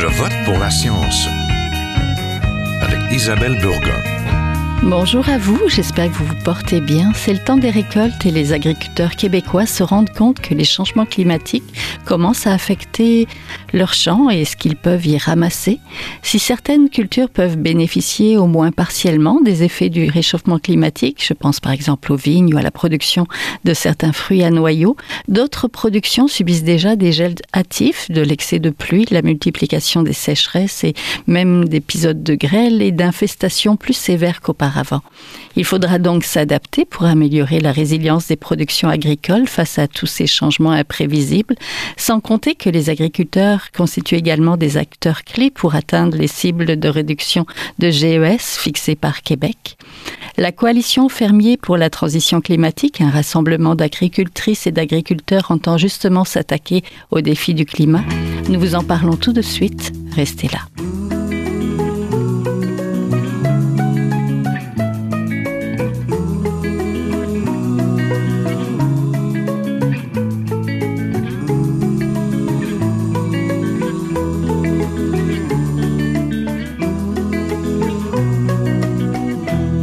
Je vote pour la science avec Isabelle Burgon. Bonjour à vous, j'espère que vous vous portez bien. C'est le temps des récoltes et les agriculteurs québécois se rendent compte que les changements climatiques commencent à affecter leurs champs et ce qu'ils peuvent y ramasser. Si certaines cultures peuvent bénéficier au moins partiellement des effets du réchauffement climatique, je pense par exemple aux vignes ou à la production de certains fruits à noyaux, d'autres productions subissent déjà des gels hâtifs, de l'excès de pluie, la multiplication des sécheresses et même d'épisodes de grêle et d'infestations plus sévères qu'auparavant. Il faudra donc s'adapter pour améliorer la résilience des productions agricoles face à tous ces changements imprévisibles, sans compter que les agriculteurs constituent également des acteurs clés pour atteindre les cibles de réduction de GES fixées par Québec. La coalition fermier pour la transition climatique, un rassemblement d'agricultrices et d'agriculteurs entend justement s'attaquer aux défis du climat. Nous vous en parlons tout de suite. Restez là.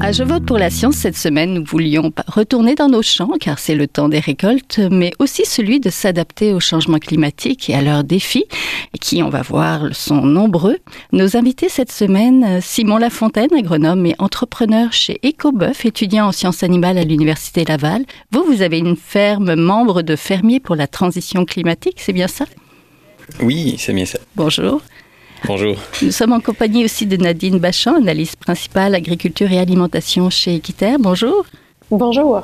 À Je vote pour la science cette semaine, nous voulions retourner dans nos champs car c'est le temps des récoltes, mais aussi celui de s'adapter au changement climatique et à leurs défis, qui, on va voir, sont nombreux. Nos invités cette semaine, Simon Lafontaine, agronome et entrepreneur chez EcoBœuf, étudiant en sciences animales à l'Université Laval. Vous, vous avez une ferme membre de fermiers pour la transition climatique, c'est bien ça? Oui, c'est bien ça. Bonjour. Bonjour. Nous sommes en compagnie aussi de Nadine Bachan, analyste principale agriculture et alimentation chez Equiterre. Bonjour. Bonjour.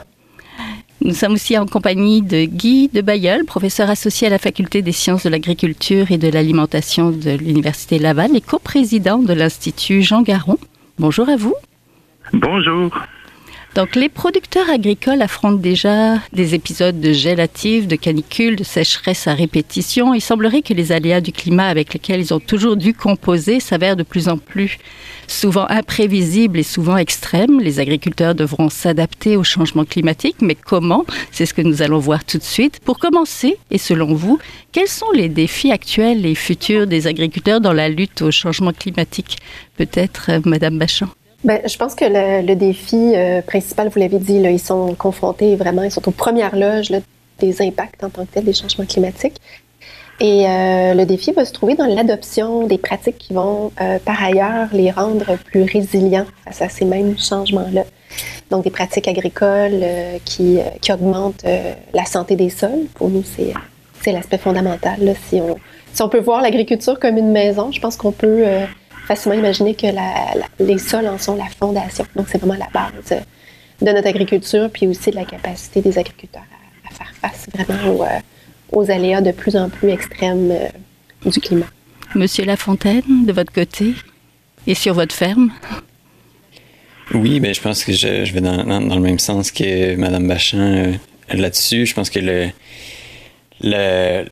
Nous sommes aussi en compagnie de Guy de Bayeul, professeur associé à la faculté des sciences de l'agriculture et de l'alimentation de l'Université Laval et coprésident de l'Institut Jean Garon. Bonjour à vous. Bonjour. Donc, les producteurs agricoles affrontent déjà des épisodes de gélative, de canicule, de sécheresse à répétition. Il semblerait que les aléas du climat avec lesquels ils ont toujours dû composer s'avèrent de plus en plus souvent imprévisibles et souvent extrêmes. Les agriculteurs devront s'adapter au changement climatique, mais comment? C'est ce que nous allons voir tout de suite. Pour commencer, et selon vous, quels sont les défis actuels et futurs des agriculteurs dans la lutte au changement climatique? Peut-être, euh, Madame Bachand ben, je pense que le, le défi euh, principal, vous l'avez dit, là, ils sont confrontés vraiment, ils sont aux premières loges là, des impacts en tant que tel des changements climatiques. Et euh, le défi va se trouver dans l'adoption des pratiques qui vont, euh, par ailleurs, les rendre plus résilients face à ces mêmes changements-là. Donc, des pratiques agricoles qui, qui augmentent la santé des sols. Pour nous, c'est, c'est l'aspect fondamental. Là. Si, on, si on peut voir l'agriculture comme une maison, je pense qu'on peut facilement imaginer que les sols en sont la fondation. Donc, c'est vraiment la base de notre agriculture, puis aussi de la capacité des agriculteurs à, faire face vraiment euh, aux, aléas de plus en plus extrêmes euh, du climat. Monsieur Lafontaine, de votre côté, et sur votre ferme? Oui, ben, je pense que je, vais dans, le même sens que Mme Bachan euh, là-dessus. Je pense que le, le,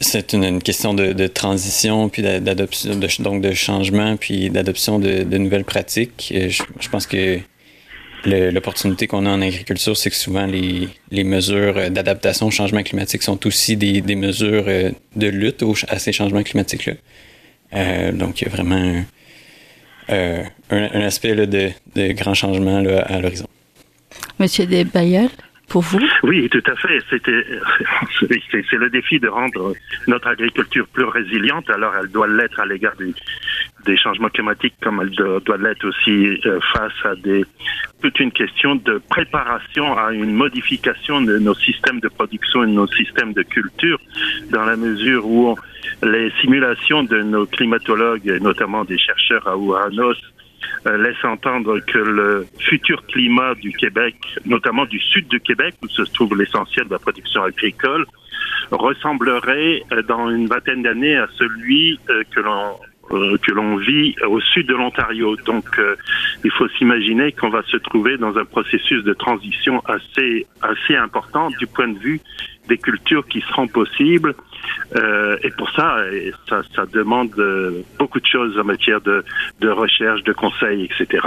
c'est une, question de, transition, puis d'adoption, de, donc de changement, puis d'adoption de, nouvelles pratiques. Je, pense que l'opportunité qu'on a en agriculture, c'est que souvent les, mesures d'adaptation au changement climatique sont aussi des, mesures euh, de lutte à ces changements climatiques-là. Euh, donc, il y a vraiment un, un, aspect de, de grand changement à l'horizon. Monsieur Desbayeul? Oui, tout à fait. C'était, c'est le défi de rendre notre agriculture plus résiliente. Alors, elle doit l'être à l'égard des, des, changements climatiques, comme elle doit, l'être aussi euh, face à des toute une question de préparation à une modification de nos systèmes de production et de nos systèmes de culture, dans la mesure où les simulations de nos climatologues, notamment des chercheurs à Ouranos, laisse entendre que le futur climat du Québec, notamment du sud du Québec, où se trouve l'essentiel de la production agricole, ressemblerait euh, dans une vingtaine d'années à celui euh, que l'on que l'on vit au sud de l'Ontario. Donc, il faut s'imaginer qu'on va se trouver dans un processus de transition assez assez important du point de vue des cultures qui seront possibles. Euh, et pour ça, ça, ça, demande euh, beaucoup de choses en matière de, de recherche, de conseils, etc.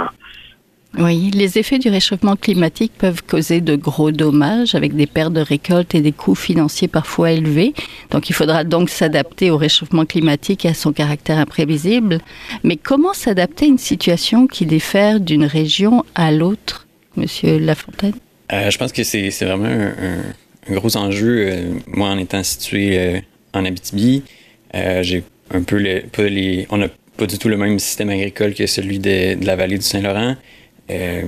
Oui, les effets du réchauffement climatique peuvent causer de gros dommages avec des pertes de récoltes et des coûts financiers parfois élevés. Donc il faudra donc s'adapter au réchauffement climatique et à son caractère imprévisible. Mais comment s'adapter à une situation qui diffère d'une région à l'autre, Monsieur Lafontaine? Euh, Je pense que c'est vraiment un, gros enjeu. Euh, moi, en étant situé euh, en Abitibi, j'ai un peu pas les, on n'a pas du tout le même système agricole que celui de la vallée du Saint-Laurent. Euh,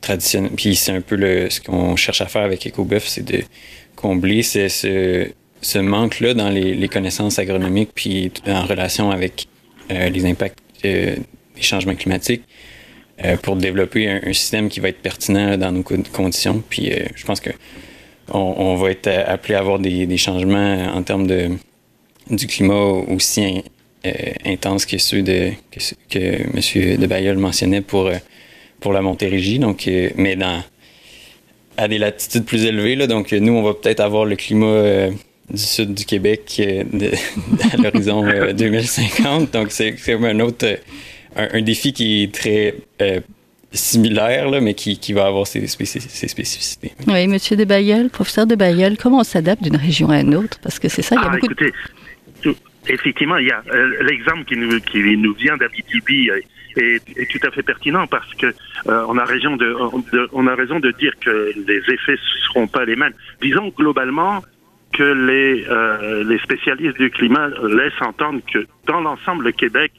traditionnel. Puis c'est un peu ce qu'on cherche à faire avec EcoBuff, c'est de combler ce, manque-là dans les, connaissances agronomiques, puis en relation avec euh, les impacts euh, des changements climatiques, pour développer un, système qui va être pertinent dans nos conditions. Puis je pense que on, va être appelé à avoir des, changements en termes de du climat aussi intenses que ceux de, que, que M. de Bayeul mentionnait pour, pour la Montérégie. Donc, euh, mais dans, à des latitudes plus élevées. Là, donc, nous, on va peut-être avoir le climat euh, du sud du Québec euh, de, à l'horizon 2050. Donc, c'est un autre un, un, défi qui est très similaire, là, mais qui, qui, va avoir ses, spécif ses, spécificités. Oui, Monsieur de Bayeul, professeur de Bayeul, comment on s'adapte d'une région à une autre? Parce que c'est ça, il y a ah, beaucoup écoutez, de... Effectivement, il y a euh, l'exemple qui nous, qui nous vient d'Abitibi est, tout à fait pertinent parce que euh, on a raison de, de, on a raison de dire que les effets ne seront pas les mêmes. Disons globalement que les euh, les spécialistes du climat laissent entendre que dans l'ensemble le Québec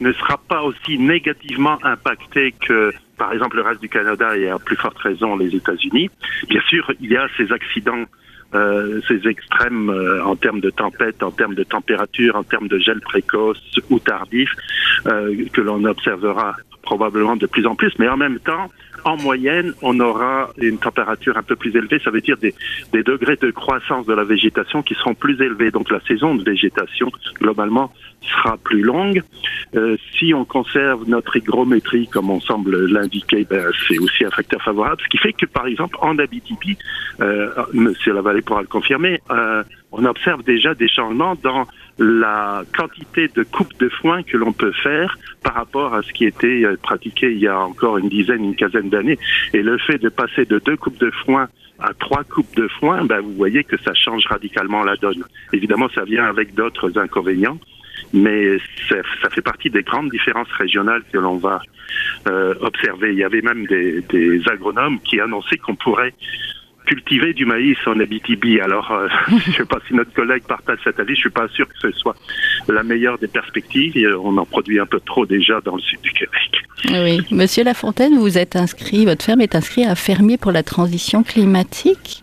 ne sera pas aussi négativement impacté que par exemple le reste du Canada et à plus forte raison les États-Unis. Bien sûr, il y a ces accidents euh, ces extrêmes euh, en termes de tempête, en termes de température, en termes de gel précoce ou tardif, euh, que l'on observera probablement de plus en plus, mais en même temps, en moyenne, on aura une température un peu plus élevée, ça veut dire des, des, degrés de croissance de la végétation qui seront plus élevés. Donc la saison de végétation, globalement, sera plus longue. Euh, si on conserve notre hygrométrie, comme on semble l'indiquer, ben, c'est aussi un facteur favorable, ce qui fait que, par exemple, en Abitibi, euh, Monsieur Lavallée pourra le confirmer, euh, on observe déjà des changements dans la quantité de coupes de foin que l'on peut faire par rapport à ce qui était pratiqué il y a encore une dizaine, une quinzaine d'années. Et le fait de passer de deux coupes de foin à trois coupes de foin, ben, vous voyez que ça change radicalement la donne. Évidemment, ça vient avec d'autres inconvénients, mais ça, ça, fait partie des grandes différences régionales que l'on va euh, observer. Il y avait même des, des agronomes qui annonçaient qu'on pourrait cultiver du maïs en Abitibi. Alors, euh, je ne sais pas si notre collègue partage cet avis, je suis pas sûr que ce soit la meilleure des perspectives. On en produit un peu trop déjà dans le sud du Québec. Oui. Monsieur Lafontaine, vous êtes inscrit, votre ferme est inscrite à Fermier pour la transition climatique.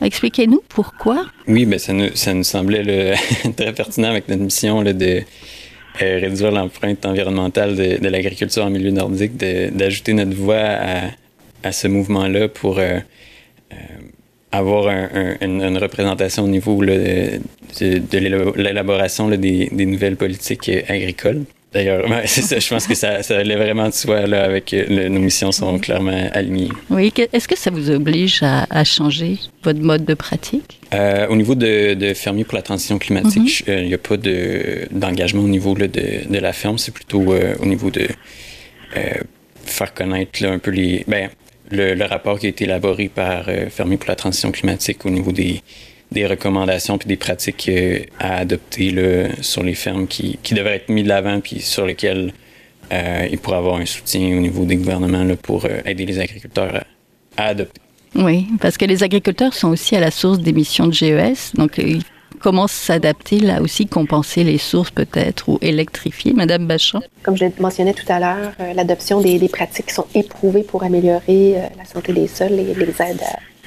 Expliquez-nous pourquoi. Oui, ben ça, nous, ça nous semblait très pertinent avec notre mission là, de euh, réduire l'empreinte environnementale de, l'agriculture en milieu nordique, d'ajouter notre voix à, à ce mouvement-là pour euh, euh, avoir un, un, une, représentation au niveau de, de l'élaboration des, des, nouvelles politiques agricoles. D'ailleurs, ouais, c'est ça, je pense que ça, ça allait vraiment de soi là, avec le, nos missions sont clairement alignées. Oui, est-ce que ça vous oblige à, à, changer votre mode de pratique? Euh, au niveau de, de fermier pour la transition climatique, il mm -hmm. n'y a pas d'engagement de, au niveau là, de, de la ferme, c'est plutôt euh, au niveau de euh, faire connaître là, un peu les. Ben, le, le, rapport qui a été élaboré par euh, Fermier pour la transition climatique au niveau des, des recommandations puis des pratiques euh, à adopter là, sur les fermes qui, qui devraient être mis de l'avant puis sur lesquelles euh, il pourrait avoir un soutien au niveau des gouvernements là, pour euh, aider les agriculteurs à, à, adopter. Oui, parce que les agriculteurs sont aussi à la source d'émissions de GES, donc il comment s'adapter là aussi, compenser les sources peut-être ou électrifier, Madame Bachand? Comme je mentionnais tout à l'heure, euh, l'adoption des, des, pratiques qui sont éprouvées pour améliorer euh, la santé des sols et les aide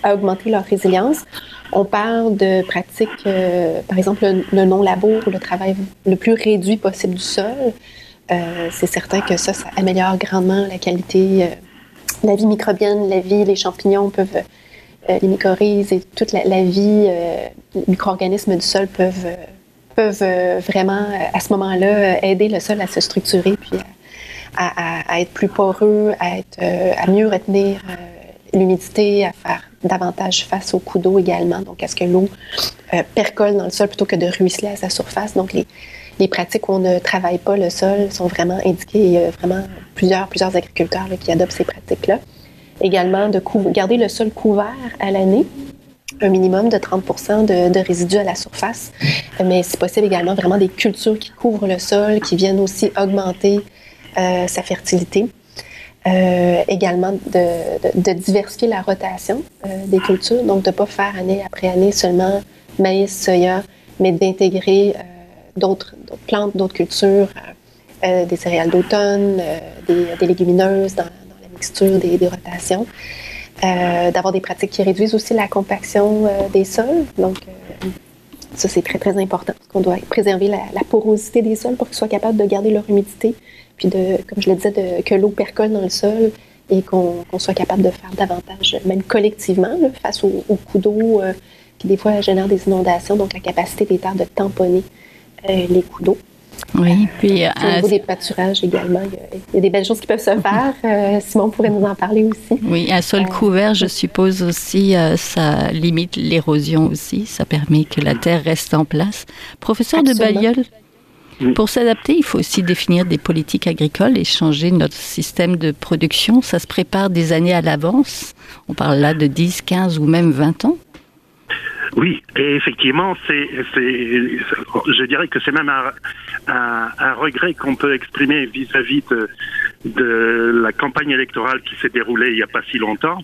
à, à, augmenter leur résilience. On parle de pratiques, euh, par exemple, le, non-labour ou le travail le plus réduit possible du sol. Euh, C'est certain que ça, ça améliore grandement la qualité, la vie microbienne, la vie, les champignons peuvent euh, les mycorhizes et toute la, vie, euh, les micro-organismes du sol peuvent, euh, peuvent vraiment, à ce moment-là, aider le sol à se structurer puis à, à, à être plus poreux, à, être, à mieux retenir l'humidité, à faire davantage face aux coups d'eau également, donc à ce que l'eau percole dans le sol plutôt que de ruisseler à sa surface? Donc les, les pratiques où on ne travaille pas le sol sont vraiment indiquées. Il y a vraiment plusieurs, plusieurs agriculteurs qui adoptent ces pratiques-là. Également, de garder le sol couvert à l'année un minimum de 30% de, résidus à la surface. Mais c'est possible également vraiment des cultures qui couvrent le sol, qui viennent aussi augmenter euh, sa fertilité. Euh, également de, diversifier la rotation euh, des cultures, donc de ne pas faire année après année seulement maïs, soya, mais d'intégrer d'autres plantes, d'autres cultures, des céréales d'automne, des, légumineuses dans, la mixture des, des rotations. Euh, d'avoir des pratiques qui réduisent aussi la compaction euh, des sols. Donc, euh, ça, c'est très, très important parce qu'on doit préserver la, porosité des sols pour qu'ils soient capables de garder leur humidité, puis de, comme je le disais, que l'eau percole dans le sol et qu'on soit capable de faire davantage, même collectivement, face aux, aux coups d'eau qui, des fois, génèrent des inondations. Donc, la capacité des terres de tamponner les coups d'eau. Oui, puis... Euh, au niveau des pâturages également, il y, a, des belles choses qui peuvent se faire. Euh, Simon pourrait nous en parler aussi. Oui, un sol euh, couvert, je suppose aussi, ça limite l'érosion aussi. Ça permet que la terre reste en place. Professeur de Bayeul, pour s'adapter, il faut aussi définir des politiques agricoles et changer notre système de production. Ça se prépare des années à l'avance. On parle là de 10, 15 ou même 20 ans. Oui, et effectivement, c'est, je dirais que c'est même un, un, regret qu'on peut exprimer vis-à-vis de, de, la campagne électorale qui s'est déroulée il n'y a pas si longtemps,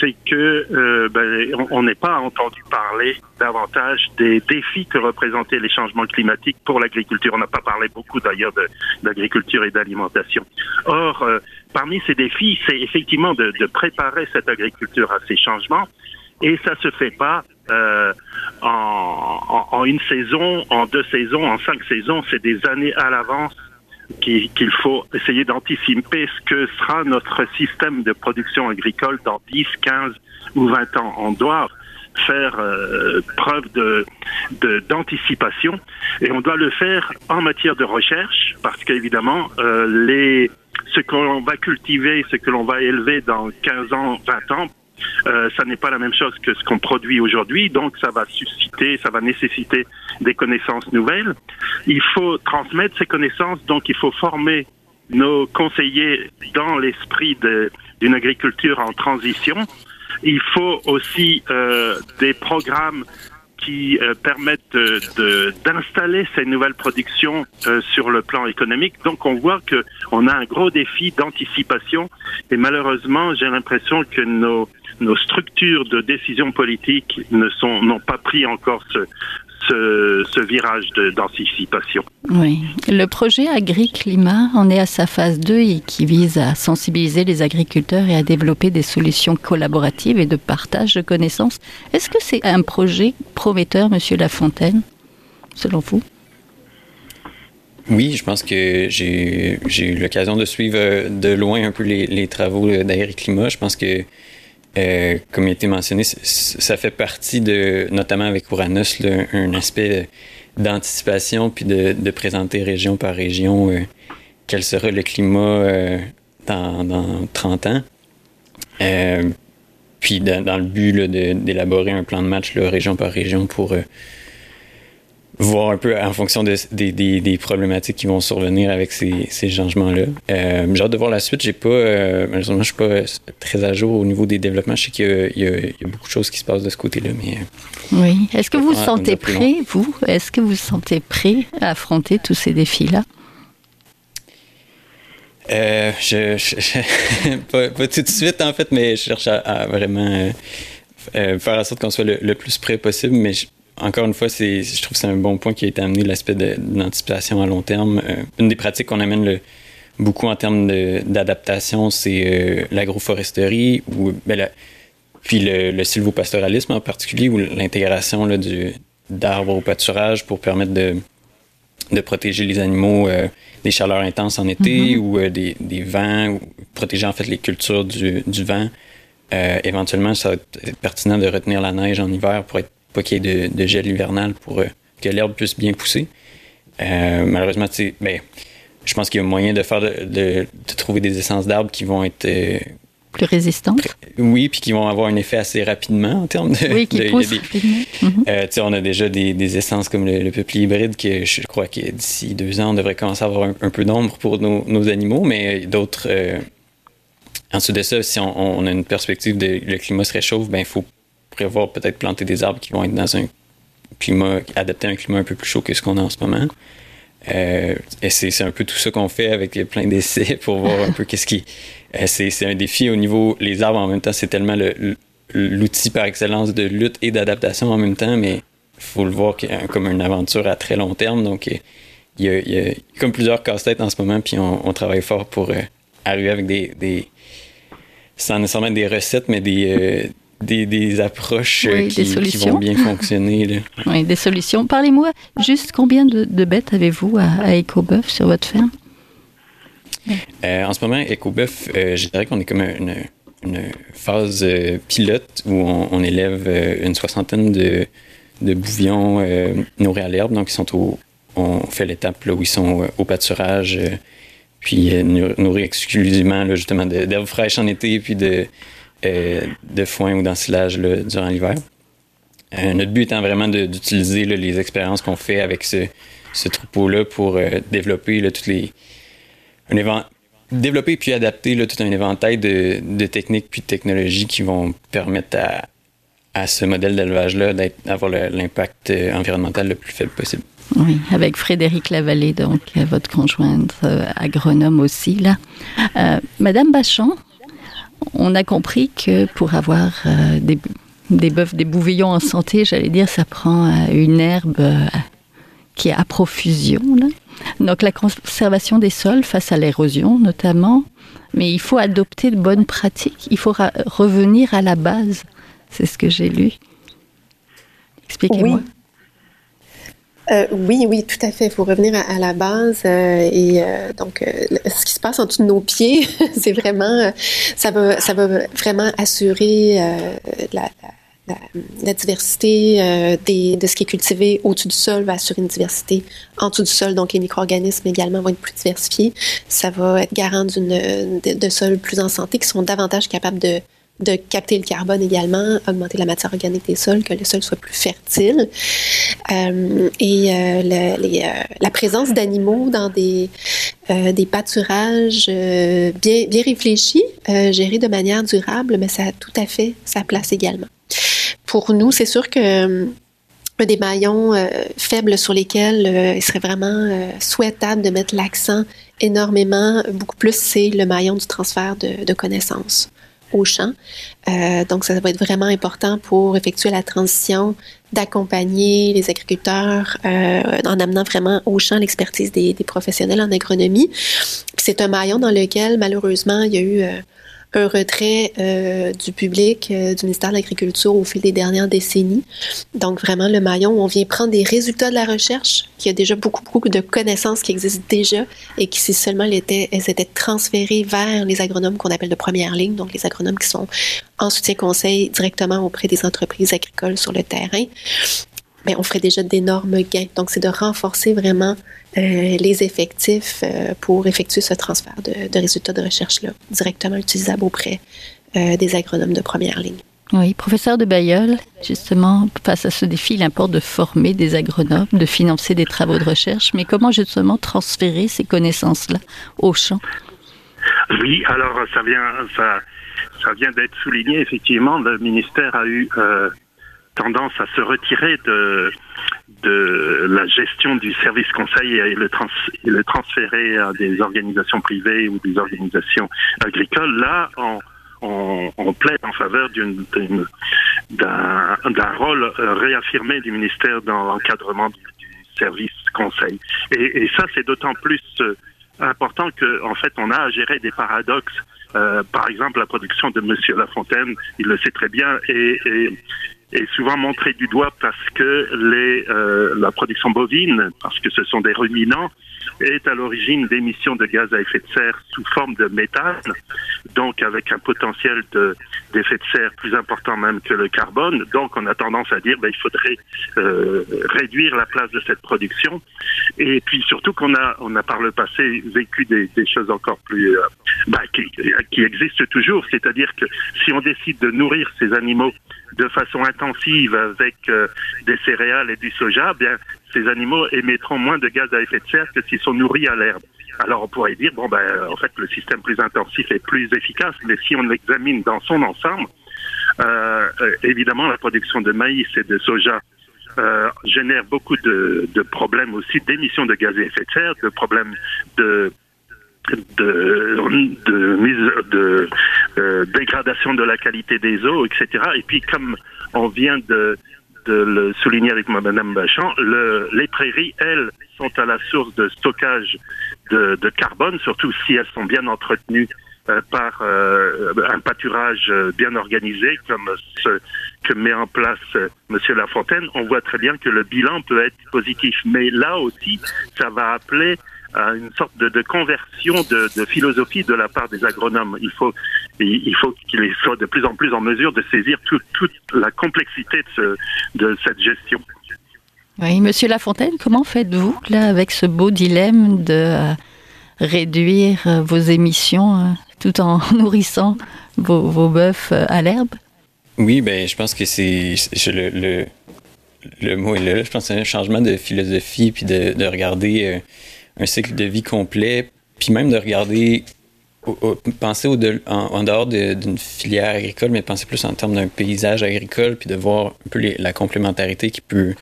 c'est que euh, ben, on n'est pas entendu parler davantage des défis que représentaient les changements climatiques pour l'agriculture. On n'a pas parlé beaucoup d'ailleurs d'agriculture et d'alimentation. Or, euh, parmi ces défis, c'est effectivement de, de préparer cette agriculture à ces changements et ça se fait pas euh, en, en, une saison, en deux saisons, en cinq saisons. C'est des années à l'avance qu'il faut essayer d'anticiper ce que sera notre système de production agricole dans 10, 15 ou 20 ans. On doit faire euh, preuve de d'anticipation et on doit le faire en matière de recherche parce qu'évidemment euh, les ce que l'on va cultiver, ce que l'on va élever dans 15 ans, 20 ans euh, ça n'est pas la même chose que ce qu'on produit aujourd'hui, donc ça va susciter, ça va nécessiter des connaissances nouvelles. Il faut transmettre ces connaissances, donc il faut former nos conseillers dans l'esprit d'une agriculture en transition. Il faut aussi euh, des programmes qui euh, permettent d'installer ces nouvelles productions euh, sur le plan économique. Donc on voit que on a un gros défi d'anticipation et malheureusement j'ai l'impression que nos nos structures de décision politique ne sont n'ont pas pris encore ce, ce, virage d'anticipation. oui. Le projet Agri-Climat en est à sa phase 2 et qui vise à sensibiliser les agriculteurs et à développer des solutions collaboratives et de partage de connaissances. Est-ce que c'est un projet prometteur, Monsieur Lafontaine, selon vous? Oui, je pense que j'ai eu l'occasion de suivre de loin un peu les, les travaux d'Agri-Climat. Je pense que euh, comme il a été mentionné, ça fait partie de, notamment avec Uranus, un aspect d'anticipation puis de, présenter région par région euh, quel sera le climat euh, dans, dans, 30 ans. puis dans, le but d'élaborer un plan de match région par région pour voir un peu en fonction des, des, problématiques qui vont survenir avec ces, ces changements-là. Euh, j'ai hâte de voir la suite. J'ai pas, euh, malheureusement, je suis pas très à jour au niveau des développements. Je sais qu'il y, y, a beaucoup de choses qui se passent de ce côté-là, mais. Euh, oui. Est-ce que vous vous sentez prêt, vous? Est-ce que vous vous sentez prêt à affronter tous ces défis-là? Euh, je, je, pas, tout de suite en fait, mais je cherche à, vraiment euh, faire en sorte qu'on soit le, le, plus près possible. Mais je, encore une fois, c'est, je trouve que c'est un bon point qui a été amené, l'aspect d'anticipation à long terme. Euh, une des pratiques qu'on amène le, beaucoup en termes d'adaptation, c'est euh, l'agroforesterie, ou, ben, puis le, le sylvopastoralisme en particulier, ou l'intégration d'arbres au pâturage pour permettre de, de protéger les animaux euh, des chaleurs intenses en été mm-hmm. ou des, des, vents, ou protéger en fait les cultures du, du vent. éventuellement, ça va être pertinent de retenir la neige en hiver pour être pas qu'il y ait de, gel hivernal pour euh, que l'herbe puisse bien pousser. Euh, malheureusement, ben, je pense qu'il y a moyen de faire de, trouver des essences d'arbres qui vont être euh, plus résistantes. Oui, puis qui vont avoir un effet assez rapidement en termes de. Oui, qui poussent rapidement. Mhm. Euh, on a déjà des, des, essences comme le, le peuplier hybride que je crois que d'ici deux ans, on devrait commencer à avoir un, peu d'ombre pour nos, nos, animaux, mais d'autres. Ensuite de ça, si on, on, a une perspective de le climat se réchauffe, ben il faut prévoir peut-être planter des arbres qui vont être dans un climat, adapté à un climat un peu plus chaud que ce qu'on a en ce moment. Euh, et c'est un peu tout ça qu'on fait avec plein d'essais pour voir un peu qu'est-ce qui. Euh, c'est un défi au niveau. Les arbres en même temps, c'est tellement l'outil par excellence de lutte et d'adaptation en même temps, mais il faut le voir comme une aventure à très long terme. Donc, il y a, y a comme plusieurs casse-têtes en ce moment, puis on, on travaille fort pour euh, arriver avec des, des. sans nécessairement des recettes, mais des des, des approches oui, qui, des qui, vont bien fonctionner. Là. Oui, des solutions. Parlez-moi juste combien de, de bêtes avez-vous à, à EcoBœuf sur votre ferme? Euh, en ce moment, EcoBœuf, euh, je dirais qu'on est comme une, une phase euh, pilote où on, on élève euh, une soixantaine de, de bouvions euh, nourris à l'herbe. Donc, ils sont au, on fait l'étape où ils sont au pâturage, puis nourris exclusivement là, justement d'herbes fraîches en été, puis de euh, de foin ou d'ensilage durant l'hiver. Euh, notre but étant vraiment d'utiliser les expériences qu'on fait avec ce, troupeau-là pour euh, développer là, toutes les. Développer puis adapter tout un éventail de, techniques puis de technologies qui vont permettre à, ce modèle d'élevage-là d'avoir l'impact environnemental le plus faible possible. Oui, avec Frédéric Lavallée, donc votre conjointe agronome aussi là. Euh, Madame Bachon, on a compris que pour avoir euh, des, des des bouvillons en santé, j'allais dire, ça prend euh, une herbe euh, qui est à profusion. Donc la conservation des sols face à l'érosion notamment, mais il faut adopter de bonnes pratiques, il faut revenir à la base. C'est ce que j'ai lu. Expliquez-moi. Oui. Euh, oui, oui, tout à fait. Il faut revenir à, la base. Euh, et euh, donc, ce qui se passe en dessous de nos pieds, c'est vraiment, ça va, ça va vraiment assurer la, la, diversité des, de ce qui est cultivé au-dessus du sol, va assurer une diversité en dessous du sol. Donc, les micro-organismes également vont être plus diversifiés. Ça va être garant d'une de, de sols plus en santé qui sont davantage capables de de capter le carbone également, augmenter la matière organique des sols, que le sol soit plus fertile. Euh, et euh, euh, la présence d'animaux dans des, des pâturages bien, bien réfléchis, gérés de manière durable, mais ça a tout à fait sa place également. Pour nous, c'est sûr que un des maillons faibles sur lesquels il serait vraiment souhaitable de mettre l'accent énormément, beaucoup plus, c'est le maillon du transfert de, de connaissances au champ. Euh, donc, ça va être vraiment important pour effectuer la transition, d'accompagner les agriculteurs euh, en amenant vraiment au champ l'expertise des, des, professionnels en agronomie. C'est un maillon dans lequel, malheureusement, il y a eu euh, un retrait euh, du public euh, du ministère de l'Agriculture au fil des dernières décennies. Donc vraiment le maillon où on vient prendre des résultats de la recherche, qui a déjà beaucoup, beaucoup de connaissances qui existent déjà et qui si seulement elles étaient, transférées vers les agronomes qu'on appelle de première ligne, donc les agronomes qui sont en soutien conseil directement auprès des entreprises agricoles sur le terrain, mais on ferait déjà d'énormes gains. Donc, c'est de renforcer vraiment les effectifs euh, pour effectuer ce transfert de, de résultats de recherche-là, directement utilisables auprès euh, des agronomes de première ligne. Oui, professeur de Bayeul, justement, face à ce défi, il importe de former des agronomes, de financer des travaux de recherche, mais comment justement transférer ces connaissances-là au champ? Oui, alors ça vient, ça, ça vient d'être souligné. Effectivement, le ministère a eu euh, tendance à se retirer de, de la gestion du service conseil et le, trans, le transférer à des organisations privées ou des organisations agricoles. Là, on, on, on plaide en faveur d'un rôle réaffirmé du ministère dans l'encadrement du, service conseil. Et, et ça, c'est d'autant plus important que, en fait, on a à gérer des paradoxes. Euh, par exemple, la production de Monsieur Lafontaine, il le sait très bien, et, et est souvent montré du doigt parce que les, euh, la production bovine, parce que ce sont des ruminants, est à l'origine d'émissions de gaz à effet de serre sous forme de méthane, donc avec un potentiel d'effet de, serre plus important même que le carbone. Donc on a tendance à dire ben, il faudrait euh, réduire la place de cette production. Et puis surtout qu'on a, on a par le passé vécu des, des choses encore plus euh, ben, qui, qui existent toujours, c'est-à-dire que si on décide de nourrir ces animaux de façon intensive avec euh, des céréales et du soja, bien ces animaux émettront moins de gaz à effet de serre que s'ils sont nourris à l'herbe. Alors on pourrait dire bon ben en fait le système plus intensif est plus efficace, mais si on l'examine dans son ensemble, euh, euh, évidemment la production de maïs et de soja euh, génère beaucoup de, de problèmes aussi d'émissions de gaz à effet de serre, de problèmes de de, de mise de euh, dégradation de la qualité des eaux, etc. Et puis comme on vient de, le souligner avec Madame Bachand, le, les prairies, elles, sont à la source de stockage de, de carbone, surtout si elles sont bien entretenues euh, par euh, un pâturage bien organisé comme ce que met en place Monsieur Lafontaine, on voit très bien que le bilan peut être positif. Mais là aussi, ça va appeler à une sorte de, de conversion de, de, philosophie de la part des agronomes. Il faut, il faut qu'ils soient de plus en plus en mesure de saisir tout, toute la complexité de, ce, de cette gestion. Oui, Monsieur Lafontaine, comment faites-vous là avec ce beau dilemme de euh, réduire euh, vos émissions euh, tout en nourrissant vos, vos bœufs à l'herbe? Oui, ben je pense que c'est le, le, le, mot est là. Je pense que c'est un changement de philosophie puis de, de regarder euh, un cycle de vie complet, puis même de regarder, au, penser en, dehors d'une filière agricole, mais penser plus en termes d'un paysage agricole, puis de voir un peu les, la complémentarité qui peut,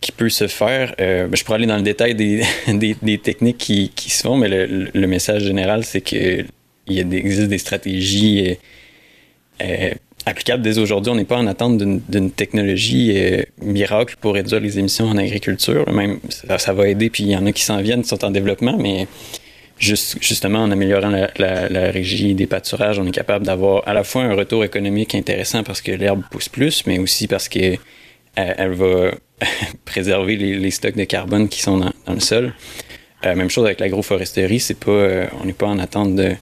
qui peut se faire. Euh, je pourrais aller dans le détail des, des, techniques qui, qui, se font, mais le, message général, c'est qu'il existe des stratégies euh, euh, applicables dès aujourd'hui. On n'est pas en attente d'une technologie euh, miracle pour réduire les émissions en agriculture. Même ça, va aider, puis il y en a qui s'en viennent, qui sont en développement, mais juste, justement en améliorant la, régie des pâturages, on est capable d'avoir à la fois un retour économique intéressant parce que l'herbe pousse plus, mais aussi parce que elle, elle va préserver les, stocks de carbone qui sont dans, le sol. Euh, même chose avec l'agroforesterie, c'est pas, euh, on n'est pas en attente de,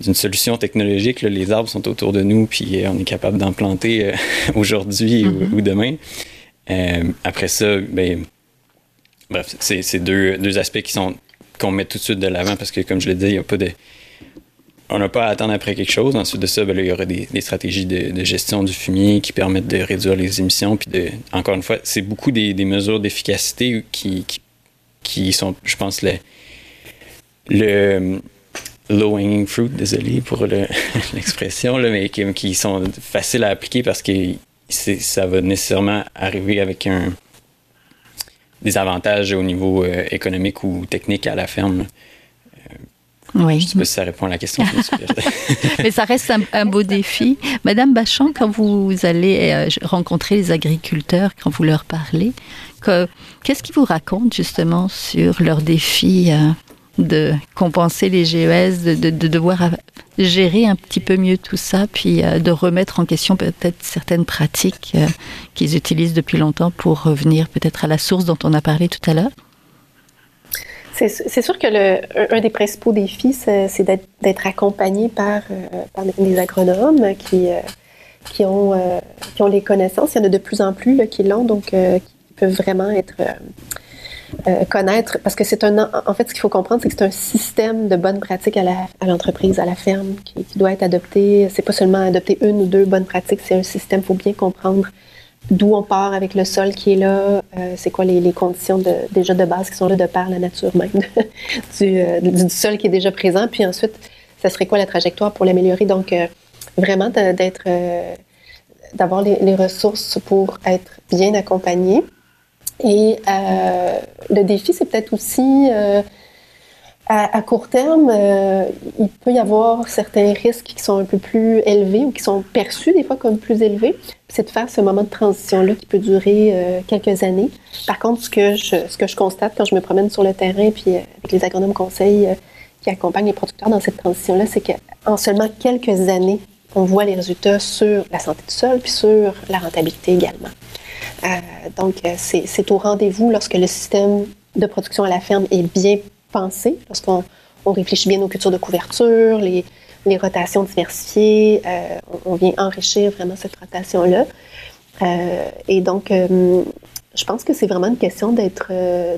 d'une solution technologique. Là, les arbres sont autour de nous, puis euh, on est capable d'en planter euh, aujourd'hui mm -hmm. ou, ou, demain. Euh, après ça, ben, bref, c'est deux, deux aspects qui sont qu'on met tout de suite de l'avant parce que, comme je l'ai dit, il n'y a pas de. On n'a pas à attendre après quelque chose. Ensuite de ça, ben là, il y aura des, des stratégies de, de, gestion du fumier qui permettent de réduire les émissions. Puis, de, encore une fois, c'est beaucoup des, des mesures d'efficacité qui, qui, qui, sont, je pense, le, le low-hanging fruit, désolé pour l'expression, mais qui, qui, sont faciles à appliquer parce que ça va nécessairement arriver avec un, des avantages au niveau euh, économique ou technique à la ferme. Euh, oui. Je ne sais pas si ça répond à la question. Mais ça reste un, un, beau défi. Madame Bachand, quand vous allez euh, rencontrer les agriculteurs, quand vous leur parlez, qu'est-ce qu'ils vous racontent justement sur leurs défis de compenser les GES, de, de, de, devoir gérer un petit peu mieux tout ça, puis euh, de remettre en question peut-être certaines pratiques euh, qu'ils utilisent depuis longtemps pour revenir peut-être à la source dont on a parlé tout à l'heure c'est sûr que le, un des principaux défis, c'est d'être accompagné par, euh, par, des agronomes qui, qui, ont, qui ont les connaissances. Il y en a de plus en plus qui l'ont, donc qui peuvent vraiment être euh, connaître, parce que c'est un, en fait, ce qu'il faut comprendre, c'est que c'est un système de bonnes pratiques à l'entreprise, à, à, la ferme, qui, doit être adopté. C'est pas seulement adopter une ou deux bonnes pratiques, c'est un système. Faut bien comprendre d'où on part avec le sol qui est là, euh, c'est quoi les, les conditions déjà de base qui sont là de par la nature même du, euh, du, sol qui est déjà présent, puis ensuite, ça serait quoi la trajectoire pour l'améliorer? Donc, vraiment d'être, d'avoir les, ressources pour être bien accompagné. Et le défi, c'est peut-être aussi à, à, court terme, euh, il peut y avoir certains risques qui sont un peu plus élevés ou qui sont perçus des fois comme plus élevés. C'est de faire ce moment de transition-là qui peut durer euh, quelques années. Par contre, ce que, je, ce que je constate quand je me promène sur le terrain, puis euh, avec les agronomes conseils euh, qui accompagnent les producteurs dans cette transition-là, c'est qu'en seulement quelques années, on voit les résultats sur la santé du sol puis sur la rentabilité également. Euh, donc, c'est au rendez-vous lorsque le système de production à la ferme est bien pensé, lorsqu'on on réfléchit bien aux cultures de couverture, les, rotations diversifiées, on, vient enrichir vraiment cette rotation-là. et donc, je pense que c'est vraiment une question d'être euh,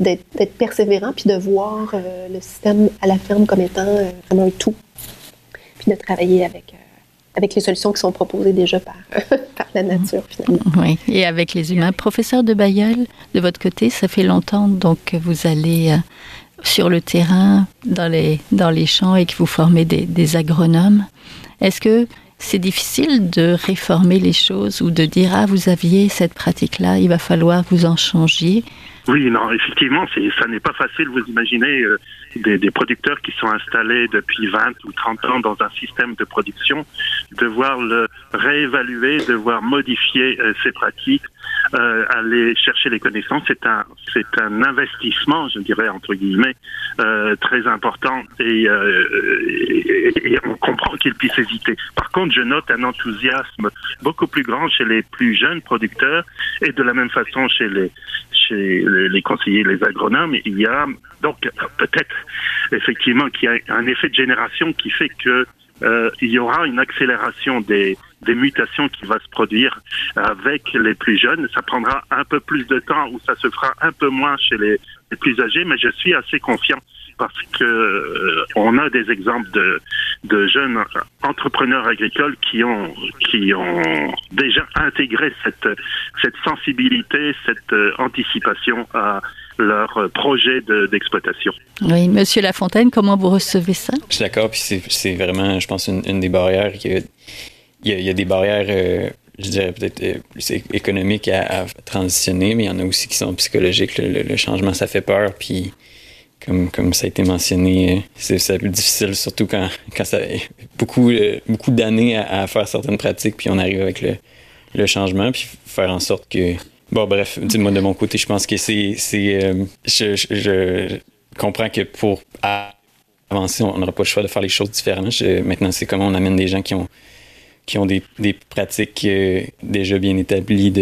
persévérant puis de voir euh, le système à la ferme comme étant euh, vraiment un tout, puis de travailler avec avec les solutions qui sont proposées déjà par, par la nature, finalement. Oui, et avec les humains. Professeur de Bayeul, de votre côté, ça fait longtemps donc que vous allez sur le terrain, dans les, dans les champs et que vous formez des, des agronomes. Est-ce que c'est difficile de réformer les choses ou de dire ah vous aviez cette pratique là, il va falloir que vous en changiez. Oui, non, effectivement, ça n'est pas facile. Vous imaginez euh, des, des, producteurs qui sont installés depuis 20 ou 30 ans dans un système de production, devoir le réévaluer, devoir modifier euh, ses pratiques, euh, aller chercher les connaissances, c'est un c'est un investissement, je dirais entre guillemets, euh, très important et, euh, et, et, on comprend qu'il puisse hésiter. Par contre, je note un enthousiasme beaucoup plus grand chez les plus jeunes producteurs et de la même façon chez les chez les, les conseillers, les agronomes. Il y a donc peut-être effectivement qu'il y a un effet de génération qui fait que euh, il y aura une accélération des, mutations qui va se produire avec les plus jeunes. Ça prendra un peu plus de temps ou ça se fera un peu moins chez les plus âgés, mais je suis assez confiant parce que euh, on a des exemples de, de jeunes entrepreneurs agricoles qui ont qui ont déjà intégré cette cette sensibilité, cette euh, anticipation à leur projet d'exploitation. oui, Monsieur Lafontaine, comment vous recevez ça? Je suis d'accord, puis c'est vraiment, je pense, une, une des barrières. Il y, a, il y a des barrières, euh, je dirais peut-être euh, plus économiques à, à, transitionner, mais il y en a aussi qui sont psychologiques. Le, le, le changement, ça fait peur, puis comme, comme ça a été mentionné, c'est plus difficile, surtout quand, quand ça beaucoup, beaucoup d'années à, faire certaines pratiques, puis on arrive avec le, le changement, puis faire en sorte que Bon, bref, moi de mon côté, je pense que c'est. euh, je, comprends que pour avancer, on n'aura pas le choix de faire les choses différemment. Maintenant, c'est comment on amène des gens qui ont qui ont des, des pratiques euh, déjà bien établies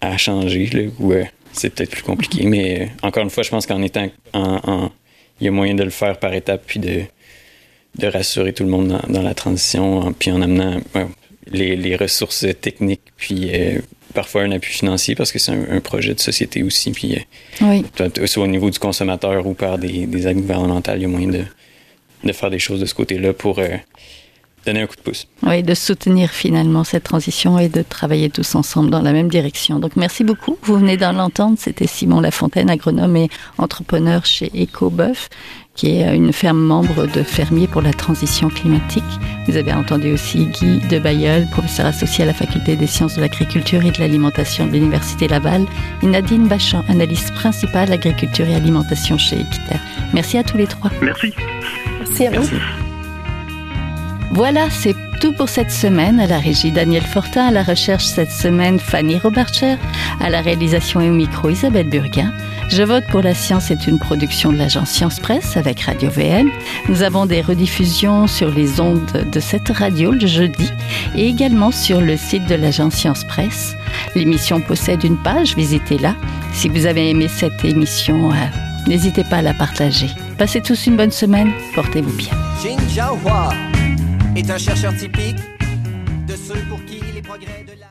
à changer, euh, c'est peut-être plus compliqué. Mais euh, encore une fois, je pense qu'en étant en, il y a moyen de le faire par étapes, puis de, de rassurer tout le monde dans, dans la transition, puis en amenant les, les ressources techniques, puis parfois un appui financier parce que c'est un, un, projet de société aussi. Puis, oui. soit au niveau du consommateur ou par des, des aides gouvernementales, il y a moyen de, de faire des choses de ce côté-là pour euh, donner un coup de pouce. Oui, de soutenir finalement cette transition et de travailler tous ensemble dans la même direction. Donc merci beaucoup. Vous venez d'en l'entendre, c'était Simon Lafontaine, agronome et entrepreneur chez EcoBoeuf qui est une ferme membre de fermiers pour la transition climatique. Vous avez entendu aussi Guy de Bayeul, professeur associé à la faculté des sciences de l'agriculture et de l'alimentation de l'Université Laval, et Nadine Bachan, analyste principale agriculture et alimentation chez Equiter. Merci à tous les trois. Merci. Merci à vous. Merci. Voilà, c'est tout pour cette semaine. À la régie Daniel Fortin, à la recherche cette semaine Fanny Robarcher, à la réalisation et au micro Isabelle Burguin. Je vote pour la science est une production de l'agence Science Presse avec Radio VM. Nous avons des rediffusions sur les ondes de cette radio le jeudi et également sur le site de l'agence Science Presse. L'émission possède une page, visitez-la. Si vous avez aimé cette émission, euh, n'hésitez pas à la partager. Passez tous une bonne semaine, portez-vous bien. Est un chercheur typique de ceux pour qui les progrès de la...